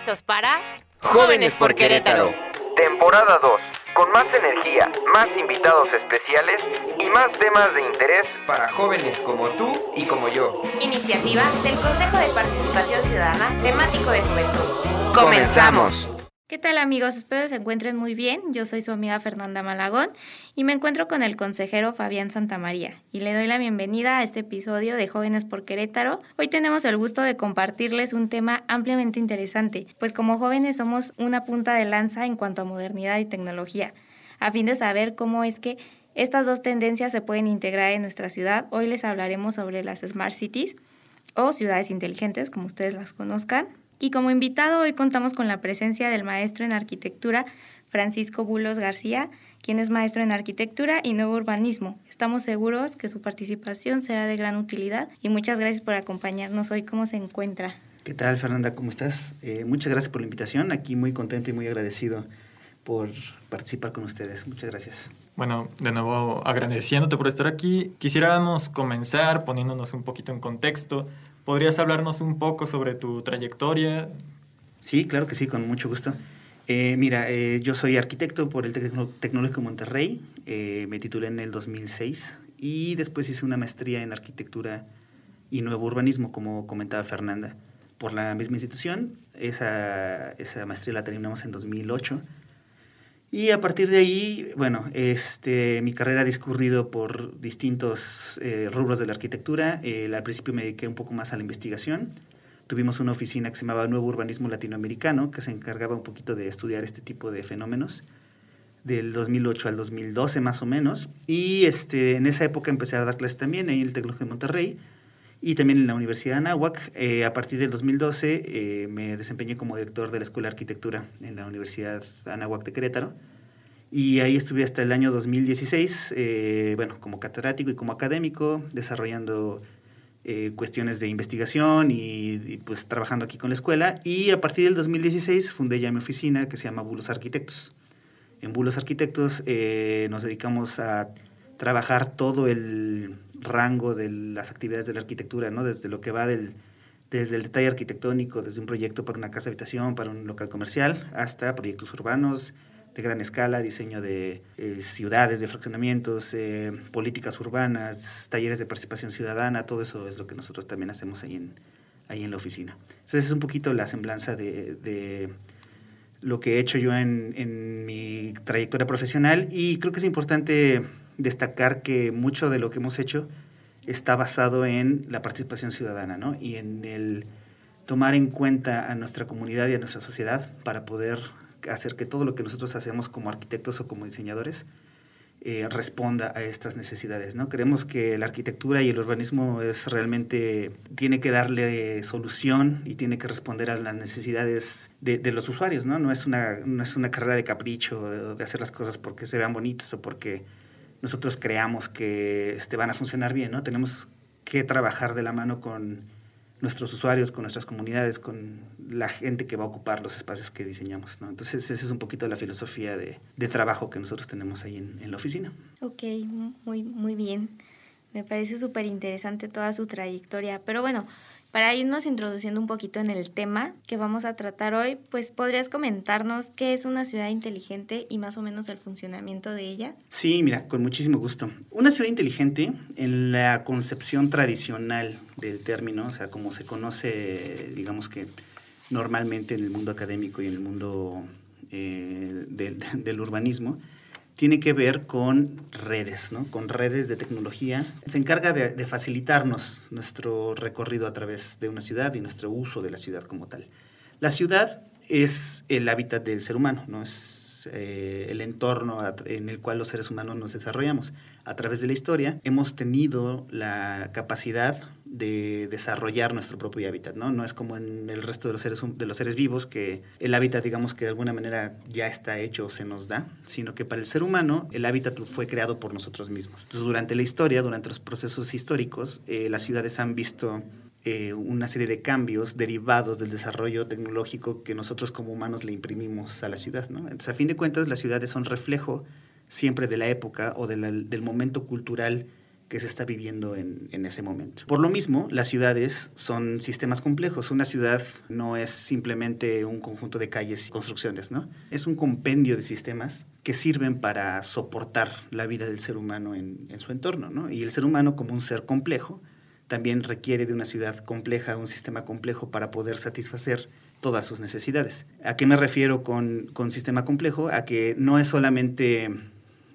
listos para Jóvenes por Querétaro. Temporada 2. Con más energía, más invitados especiales y más temas de interés Para jóvenes como tú y como yo. iniciativa del Consejo de Participación Ciudadana temático de juventud. ¡Comenzamos! ¿Qué tal amigos? Espero se encuentren muy bien. Yo soy su amiga Fernanda Malagón y me encuentro con el consejero Fabián Santamaría y le doy la bienvenida a este episodio de Jóvenes por Querétaro. Hoy tenemos el gusto de compartirles un tema ampliamente interesante, pues como jóvenes somos una punta de lanza en cuanto a modernidad y tecnología. A fin de saber cómo es que estas dos tendencias se pueden integrar en nuestra ciudad, hoy les hablaremos sobre las Smart Cities o ciudades inteligentes, como ustedes las conozcan. Y como invitado hoy contamos con la presencia del maestro en arquitectura Francisco Bulos García, quien es maestro en arquitectura y nuevo urbanismo. Estamos seguros que su participación será de gran utilidad y muchas gracias por acompañarnos hoy. ¿Cómo se encuentra? ¿Qué tal, Fernanda? ¿Cómo estás? Eh, muchas gracias por la invitación. Aquí muy contento y muy agradecido por participar con ustedes. Muchas gracias. Bueno, de nuevo agradeciéndote por estar aquí. Quisiéramos comenzar poniéndonos un poquito en contexto. ¿Podrías hablarnos un poco sobre tu trayectoria? Sí, claro que sí, con mucho gusto. Eh, mira, eh, yo soy arquitecto por el Tecno- Tecnológico Monterrey. Eh, me titulé en el 2006 y después hice una maestría en arquitectura y nuevo urbanismo, como comentaba Fernanda, por la misma institución. Esa, esa maestría la terminamos en 2008. Y a partir de ahí, bueno, este, mi carrera ha discurrido por distintos eh, rubros de la arquitectura. Eh, al principio me dediqué un poco más a la investigación. Tuvimos una oficina que se llamaba Nuevo Urbanismo Latinoamericano, que se encargaba un poquito de estudiar este tipo de fenómenos, del 2008 al 2012 más o menos. Y este, en esa época empecé a dar clases también en el Tecnológico de Monterrey y también en la Universidad de Anáhuac. Eh, a partir del 2012 eh, me desempeñé como director de la Escuela de Arquitectura en la Universidad Anáhuac de Querétaro. Y ahí estuve hasta el año 2016, eh, bueno, como catedrático y como académico, desarrollando eh, cuestiones de investigación y, y, pues trabajando aquí con la escuela. Y a partir del 2016 fundé ya mi oficina que se llama Bulos Arquitectos. En Bulos Arquitectos eh, nos dedicamos a trabajar todo el rango de las actividades de la arquitectura, ¿no? Desde lo que va del, desde el detalle arquitectónico, desde un proyecto para una casa habitación, para un local comercial, hasta proyectos urbanos de gran escala, diseño de eh, ciudades, de fraccionamientos, eh, políticas urbanas, talleres de participación ciudadana, todo eso es lo que nosotros también hacemos ahí en, ahí en la oficina. Entonces es un poquito la semblanza de, de lo que he hecho yo en, en mi trayectoria profesional y creo que es importante destacar que mucho de lo que hemos hecho está basado en la participación ciudadana ¿no? y en el tomar en cuenta a nuestra comunidad y a nuestra sociedad para poder hacer que todo lo que nosotros hacemos como arquitectos o como diseñadores eh, responda a estas necesidades. ¿no? Creemos que la arquitectura y el urbanismo es realmente, tiene que darle solución y tiene que responder a las necesidades de, de los usuarios. ¿no? No, es una, no es una carrera de capricho, de, de hacer las cosas porque se vean bonitas o porque nosotros creamos que este, van a funcionar bien, ¿no? Tenemos que trabajar de la mano con nuestros usuarios, con nuestras comunidades, con la gente que va a ocupar los espacios que diseñamos, ¿no? Entonces, esa es un poquito la filosofía de, trabajo que nosotros tenemos ahí en, en la oficina. Ok, muy, muy bien. Me parece súper interesante toda su trayectoria. Pero bueno, para irnos introduciendo un poquito en el tema que vamos a tratar hoy, pues podrías comentarnos qué es una ciudad inteligente y más o menos el funcionamiento de ella. Sí, mira, con muchísimo gusto. Una ciudad inteligente, en la concepción tradicional del término, o sea, como se conoce, digamos que normalmente en el mundo académico y en el mundo eh, del, del urbanismo, tiene que ver con redes, ¿no? con redes de tecnología. Se encarga de, facilitarnos nuestro recorrido a través de una ciudad y nuestro uso de la ciudad como tal. La ciudad es el hábitat del ser humano, ¿no? es eh, el entorno en el cual los seres humanos nos desarrollamos. A través de la historia hemos tenido la capacidad de desarrollar nuestro propio hábitat, ¿no? No es como en el resto de los seres, de los seres vivos que el hábitat, digamos que de alguna manera ya está hecho o se nos da, sino que para el ser humano el hábitat fue creado por nosotros mismos. Entonces, durante la historia, durante los procesos históricos, eh, las ciudades han visto eh, una serie de cambios derivados del desarrollo tecnológico que nosotros como humanos le imprimimos a la ciudad, ¿no? Entonces, a fin de cuentas, las ciudades son reflejo siempre de la época o de del momento cultural que se está viviendo en, en, ese momento. Por lo mismo, las ciudades son sistemas complejos. Una ciudad no es simplemente un conjunto de calles y construcciones, ¿no? Es un compendio de sistemas que sirven para soportar la vida del ser humano en, su entorno, ¿no? Y el ser humano como un ser complejo también requiere de una ciudad compleja, un sistema complejo para poder satisfacer todas sus necesidades. ¿A qué me refiero con, con sistema complejo? A que no es solamente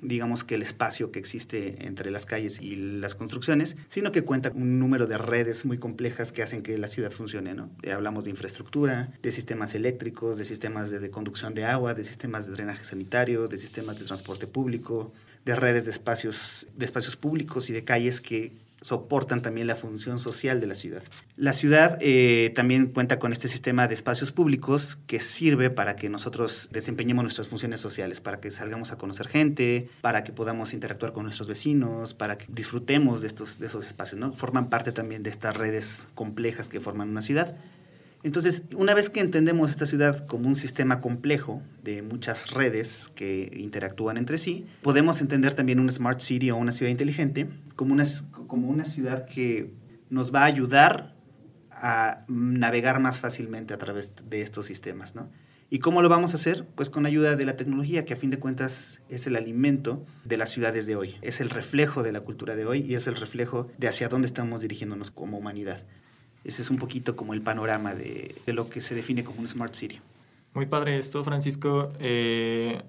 digamos que el espacio que existe entre las calles y las construcciones, sino que cuenta un número de redes muy complejas que hacen que la ciudad funcione. ¿no? Eh, hablamos de infraestructura, de sistemas eléctricos, de sistemas de, de conducción de agua, de sistemas de drenaje sanitario, de sistemas de transporte público, de redes de espacios, de espacios públicos y de calles que soportan también la función social de la ciudad. La ciudad eh, también cuenta con este sistema de espacios públicos que sirve para que nosotros desempeñemos nuestras funciones sociales, para que salgamos a conocer gente, para que podamos interactuar con nuestros vecinos, para que disfrutemos de, estos, de esos espacios. ¿no? Forman parte también de estas redes complejas que forman una ciudad. Entonces, una vez que entendemos esta ciudad como un sistema complejo de muchas redes que interactúan entre sí, podemos entender también una smart city o una ciudad inteligente como una, como una ciudad que nos va a ayudar a navegar más fácilmente a través de estos sistemas, ¿no? ¿Y cómo lo vamos a hacer? Pues con ayuda de la tecnología, que a fin de cuentas es el alimento de las ciudades de hoy, es el reflejo de la cultura de hoy y es el reflejo de hacia dónde estamos dirigiéndonos como humanidad. Ese es un poquito como el panorama de, de lo que se define como un Smart City. Muy padre esto, Francisco. Eh,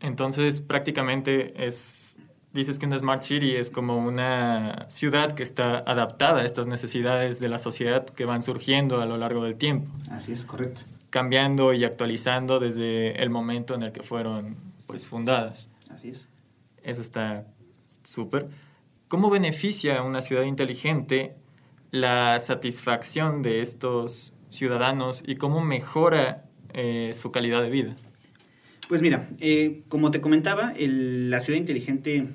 entonces, prácticamente es, dices que una Smart City es como una ciudad que está adaptada a estas necesidades de la sociedad que van surgiendo a lo largo del tiempo. Así es, correcto. Cambiando y actualizando desde el momento en el que fueron pues, fundadas. Así es. Eso está súper. ¿Cómo beneficia una ciudad inteligente la satisfacción de estos ciudadanos y cómo mejora eh, su calidad de vida? Pues mira, eh, como te comentaba, la ciudad inteligente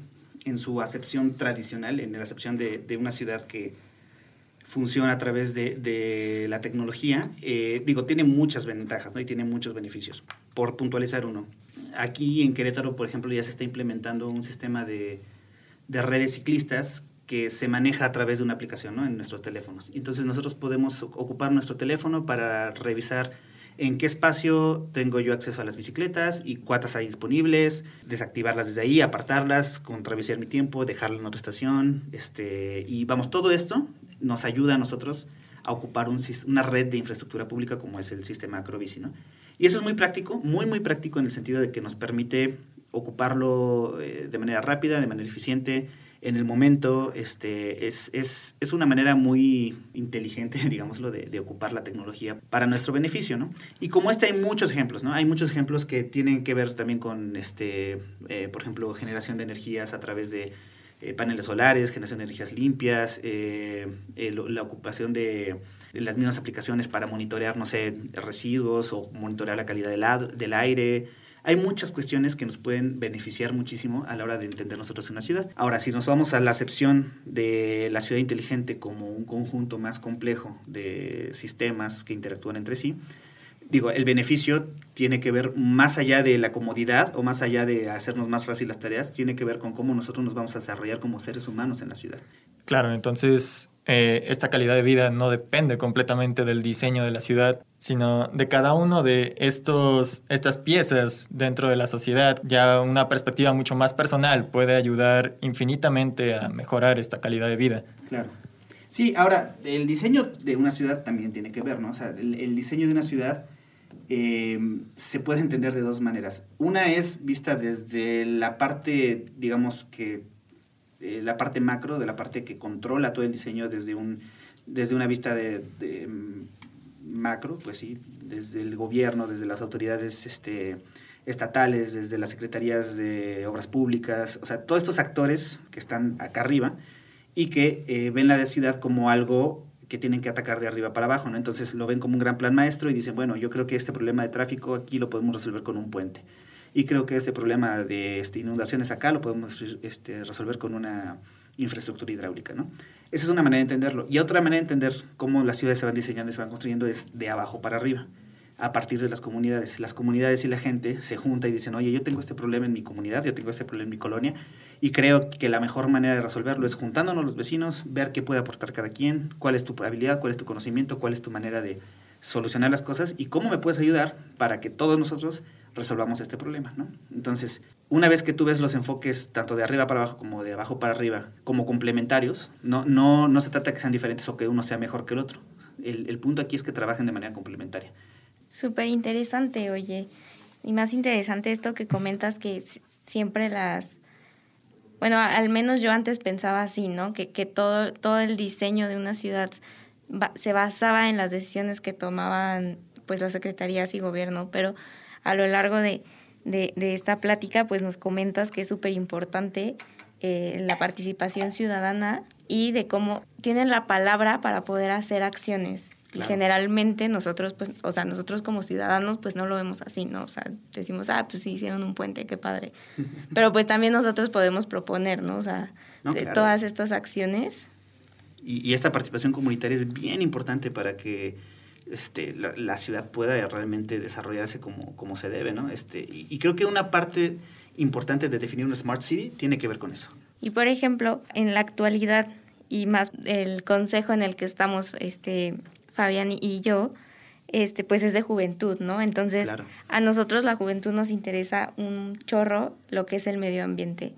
en su acepción tradicional, en la acepción de, una ciudad que funciona a través de, la tecnología, eh, digo, tiene muchas ventajas ¿no? y tiene muchos beneficios. Por puntualizar uno, aquí en Querétaro, por ejemplo, ya se está implementando un sistema de redes ciclistas que se maneja a través de una aplicación ¿no? en nuestros teléfonos. Entonces nosotros podemos ocupar nuestro teléfono para revisar en qué espacio tengo yo acceso a las bicicletas y cuántas hay disponibles, desactivarlas desde ahí, apartarlas, contraviciar mi tiempo, dejarla en otra estación. Este, y vamos, todo esto nos ayuda a nosotros a ocupar un, una red de infraestructura pública como es el sistema Acrobici. ¿no? Y eso es muy práctico, muy, muy práctico en el sentido de que nos permite ocuparlo eh, de manera rápida, de manera eficiente, en el momento, este, es, es, es una manera muy inteligente, digámoslo, de, de, ocupar la tecnología para nuestro beneficio, ¿no? Y como este hay muchos ejemplos, ¿no? Hay muchos ejemplos que tienen que ver también con, este, eh, por ejemplo, generación de energías a través de eh, paneles solares, generación de energías limpias, eh, la ocupación de las mismas aplicaciones para monitorear, no sé, residuos o monitorear la calidad del, del aire, hay muchas cuestiones que nos pueden beneficiar muchísimo a la hora de entender nosotros una ciudad. Ahora, si nos vamos a la acepción de la ciudad inteligente como un conjunto más complejo de sistemas que interactúan entre sí, digo, el beneficio tiene que ver más allá de la comodidad o más allá de hacernos más fácil las tareas, tiene que ver con cómo nosotros nos vamos a desarrollar como seres humanos en la ciudad. Claro, entonces eh, esta calidad de vida no depende completamente del diseño de la ciudad, sino de cada uno de estos, estas piezas dentro de la sociedad. Ya una perspectiva mucho más personal puede ayudar infinitamente a mejorar esta calidad de vida. Claro. Sí, ahora, el diseño de una ciudad también tiene que ver, ¿no? O sea, el, diseño de una ciudad eh, se puede entender de dos maneras. Una es vista desde la parte, digamos que, eh, la parte macro, de la parte que controla todo el diseño desde, un, desde una vista de macro, pues sí, desde el gobierno, desde las autoridades este, estatales, desde las secretarías de obras públicas, o sea, todos estos actores que están acá arriba y que eh, ven la ciudad como algo que tienen que atacar de arriba para abajo, ¿no? Entonces lo ven como un gran plan maestro y dicen, bueno, yo creo que este problema de tráfico aquí lo podemos resolver con un puente. Y creo que este problema de este, inundaciones acá lo podemos este, resolver con una infraestructura hidráulica, ¿no? Esa es una manera de entenderlo. Y otra manera de entender cómo las ciudades se van diseñando y se van construyendo es de abajo para arriba, a partir de las comunidades. Las comunidades y la gente se junta y dicen, oye, yo tengo este problema en mi comunidad, yo tengo este problema en mi colonia, Y creo que la mejor manera de resolverlo es juntándonos los vecinos, ver qué puede aportar cada quien, cuál es tu habilidad, cuál es tu conocimiento, cuál es tu manera de solucionar las cosas y cómo me puedes ayudar para que todos nosotros resolvamos este problema, ¿no? Entonces, una vez que tú ves los enfoques tanto de arriba para abajo como de abajo para arriba como complementarios, no, no, no se trata que sean diferentes o que uno sea mejor que el otro. El, el punto aquí es que trabajen de manera complementaria. Súper interesante, oye. Y más interesante esto que comentas que siempre las... Bueno, al menos yo antes pensaba así, ¿no? Que, que todo, todo el diseño de una ciudad se basaba en las decisiones que tomaban pues las secretarías y gobierno, pero a lo largo de, de, esta plática, pues nos comentas que es súper importante eh, la participación ciudadana y de cómo tienen la palabra para poder hacer acciones. Y generalmente nosotros, pues, o sea, nosotros como ciudadanos, pues no lo vemos así, ¿no? O sea, decimos, ah, pues sí, hicieron un puente, qué padre. Pero pues también nosotros podemos proponer, ¿no? O sea, de todas estas acciones. Y, y, esta participación comunitaria es bien importante para que este, la, ciudad pueda realmente desarrollarse como, como se debe, ¿no? Este, y, creo que una parte importante de definir una smart city tiene que ver con eso. Y por ejemplo, en la actualidad y más el consejo en el que estamos, este, Fabián y yo, este, pues es de juventud, ¿no? Entonces, a nosotros la juventud nos interesa un chorro lo que es el medio ambiente.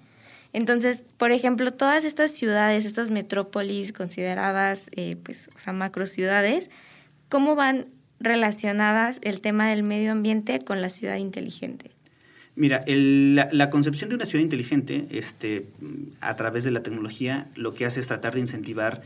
Entonces, por ejemplo, todas estas ciudades, estas metrópolis consideradas, eh, pues, o sea, macro ciudades, ¿Cómo van relacionadas el tema del medio ambiente con la ciudad inteligente? Mira, la, la, concepción de una ciudad inteligente, este, a través de la tecnología, lo que hace es tratar de incentivar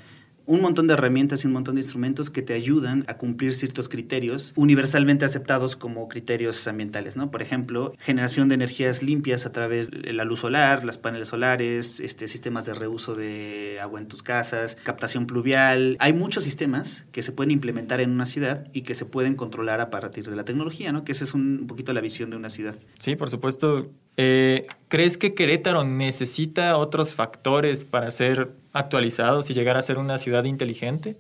un montón de herramientas y un montón de instrumentos que te ayudan a cumplir ciertos criterios universalmente aceptados como criterios ambientales, ¿no? Por ejemplo, generación de energías limpias a través de la luz solar, las paneles solares, este, sistemas de reuso de agua en tus casas, captación pluvial. Hay muchos sistemas que se pueden implementar en una ciudad y que se pueden controlar a partir de la tecnología, ¿no? Que esa es un poquito la visión de una ciudad. Sí, por supuesto. Eh, ¿Crees que Querétaro necesita otros factores para ser actualizados y llegar a ser una ciudad inteligente?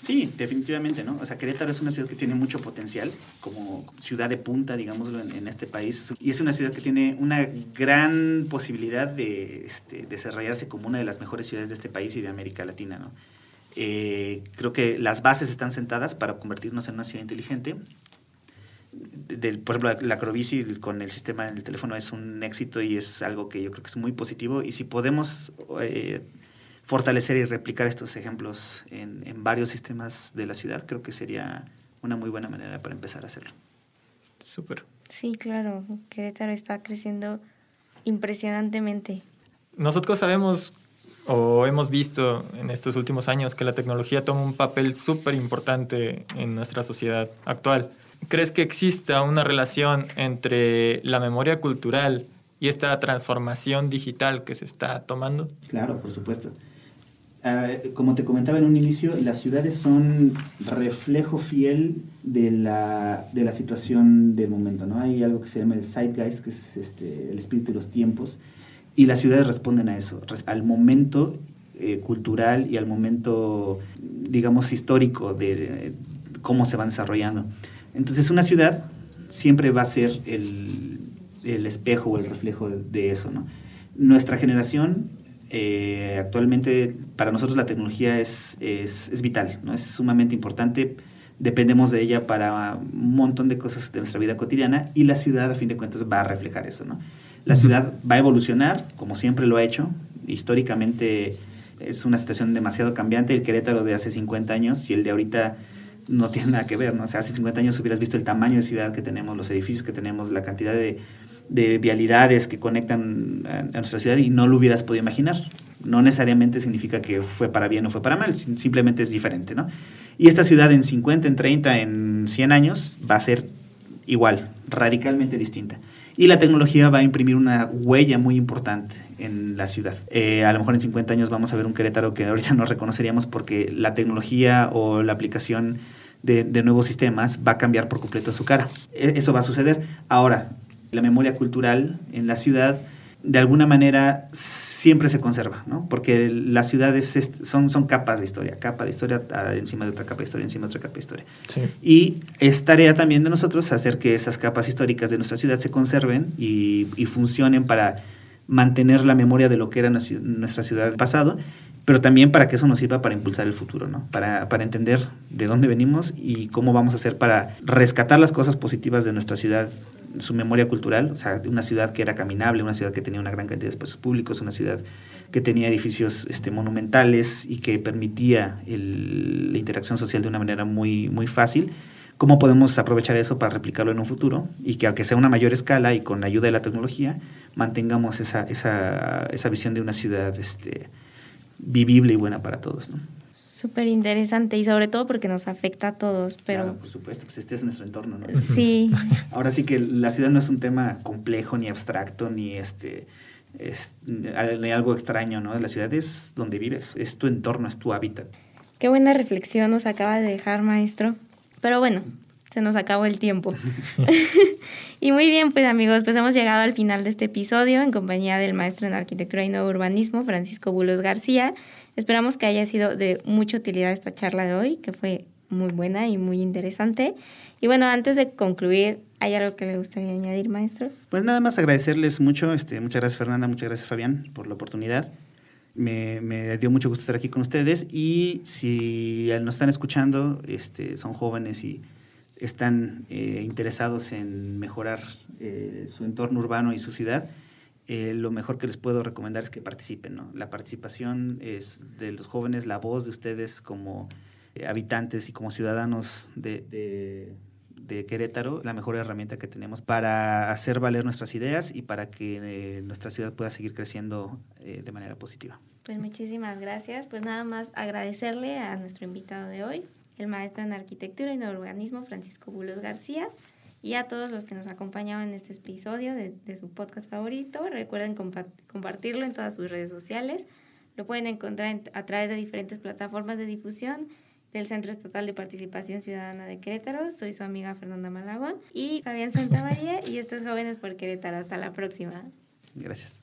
Sí, definitivamente, ¿no? O sea, Querétaro es una ciudad que tiene mucho potencial como ciudad de punta, digámoslo, en, este país. Y es una ciudad que tiene una gran posibilidad de este, desarrollarse como una de las mejores ciudades de este país y de América Latina, ¿no? Eh, creo que las bases están sentadas para convertirnos en una ciudad inteligente. Del, por ejemplo, la Acrobici con el sistema del teléfono es un éxito y es algo que yo creo que es muy positivo. Y si podemos eh, fortalecer y replicar estos ejemplos en, en, varios sistemas de la ciudad, creo que sería una muy buena manera para empezar a hacerlo. Súper. Sí, claro, Querétaro está creciendo impresionantemente. Nosotros sabemos o hemos visto en estos últimos años que la tecnología toma un papel súper importante en nuestra sociedad actual. ¿Crees que exista una relación entre la memoria cultural y esta transformación digital que se está tomando? Claro, por supuesto. Ah, como te comentaba en un inicio, las ciudades son reflejo fiel de la, de la situación del momento. ¿no? Hay algo que se llama el zeitgeist, que es este, el espíritu de los tiempos, y las ciudades responden a eso, al momento eh, cultural y al momento, digamos, histórico de, cómo se van desarrollando. Entonces una ciudad siempre va a ser el, el espejo o el reflejo de, de eso. ¿no? Nuestra generación eh, actualmente para nosotros la tecnología es, es, vital, ¿no? es sumamente importante, dependemos de ella para un montón de cosas de nuestra vida cotidiana y la ciudad a fin de cuentas va a reflejar eso. ¿no? La ciudad va a evolucionar, como siempre lo ha hecho, históricamente es una situación demasiado cambiante, el Querétaro de hace 50 años y el de ahorita no tiene nada que ver, ¿no? O sea, hace 50 años hubieras visto el tamaño de ciudad que tenemos, los edificios que tenemos, la cantidad de, de vialidades que conectan a, nuestra ciudad y no lo hubieras podido imaginar. No necesariamente significa que fue para bien o fue para mal, simplemente es diferente, ¿no? Y esta ciudad en 50, en 30, en 100 años va a ser igual, radicalmente distinta. Y la tecnología va a imprimir una huella muy importante en la ciudad. Eh, a lo mejor en 50 años vamos a ver un Querétaro que ahorita no reconoceríamos porque la tecnología o la aplicación de, nuevos sistemas va a cambiar por completo su cara. E, eso va a suceder. Ahora, la memoria cultural en la ciudad de alguna manera siempre se conserva, ¿no? Porque las ciudades son, son capas de historia, capa de historia ah, encima de otra capa de historia, encima de otra capa de historia. Y es tarea también de nosotros hacer que esas capas históricas de nuestra ciudad se conserven y, y funcionen para mantener la memoria de lo que era nuestra ciudad del pasado, pero también para que eso nos sirva para impulsar el futuro, ¿no? Para, para entender de dónde venimos y cómo vamos a hacer para rescatar las cosas positivas de nuestra ciudad, su memoria cultural, o sea, una ciudad que era caminable, una ciudad que tenía una gran cantidad de espacios públicos, una ciudad que tenía edificios este, monumentales y que permitía la interacción social de una manera muy, muy fácil. ¿Cómo podemos aprovechar eso para replicarlo en un futuro? Y que aunque sea una mayor escala y con la ayuda de la tecnología, mantengamos esa, esa, esa visión de una ciudad este, vivible y buena para todos. ¿no? Súper interesante y sobre todo porque nos afecta a todos, pero... Claro, por supuesto, pues este es nuestro entorno, ¿no? Sí. Ahora sí que la ciudad no es un tema complejo, ni abstracto, ni este es algo extraño, ¿no? La ciudad es donde vives, es tu entorno, es tu hábitat. Qué buena reflexión nos acaba de dejar, maestro. Pero bueno, se nos acabó el tiempo. y muy bien, pues amigos, pues hemos llegado al final de este episodio en compañía del maestro en arquitectura y nuevo urbanismo, Francisco Bulos García. Esperamos que haya sido de mucha utilidad esta charla de hoy, que fue muy buena y muy interesante. Y bueno, antes de concluir, ¿hay algo que le gustaría añadir, maestro? Pues nada más agradecerles mucho. Este, muchas gracias, Fernanda. Muchas gracias, Fabián, por la oportunidad. Me, me, dio mucho gusto estar aquí con ustedes. Y si nos están escuchando, este, son jóvenes y están eh, interesados en mejorar eh, su entorno urbano y su ciudad, eh, lo mejor que les puedo recomendar es que participen. ¿no? La participación es de los jóvenes, la voz de ustedes como eh, habitantes y como ciudadanos de, Querétaro, la mejor herramienta que tenemos para hacer valer nuestras ideas y para que eh, nuestra ciudad pueda seguir creciendo eh, de manera positiva. Pues muchísimas gracias. Pues nada más agradecerle a nuestro invitado de hoy, el maestro en arquitectura y urbanismo Francisco Bulos García, y a todos los que nos acompañaban en este episodio de, de su podcast favorito. Recuerden compa compartirlo en todas sus redes sociales. Lo pueden encontrar en, a través de diferentes plataformas de difusión del Centro Estatal de Participación Ciudadana de Querétaro. Soy su amiga Fernanda Malagón y Fabián Santamaría y estos Jóvenes por Querétaro. Hasta la próxima. Gracias.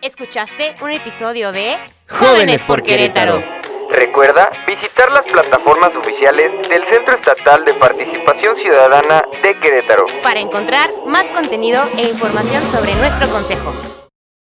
Escuchaste un episodio de Jóvenes por Querétaro. Recuerda visitar las plataformas oficiales del Centro Estatal de Participación Ciudadana de Querétaro para encontrar más contenido e información sobre nuestro consejo.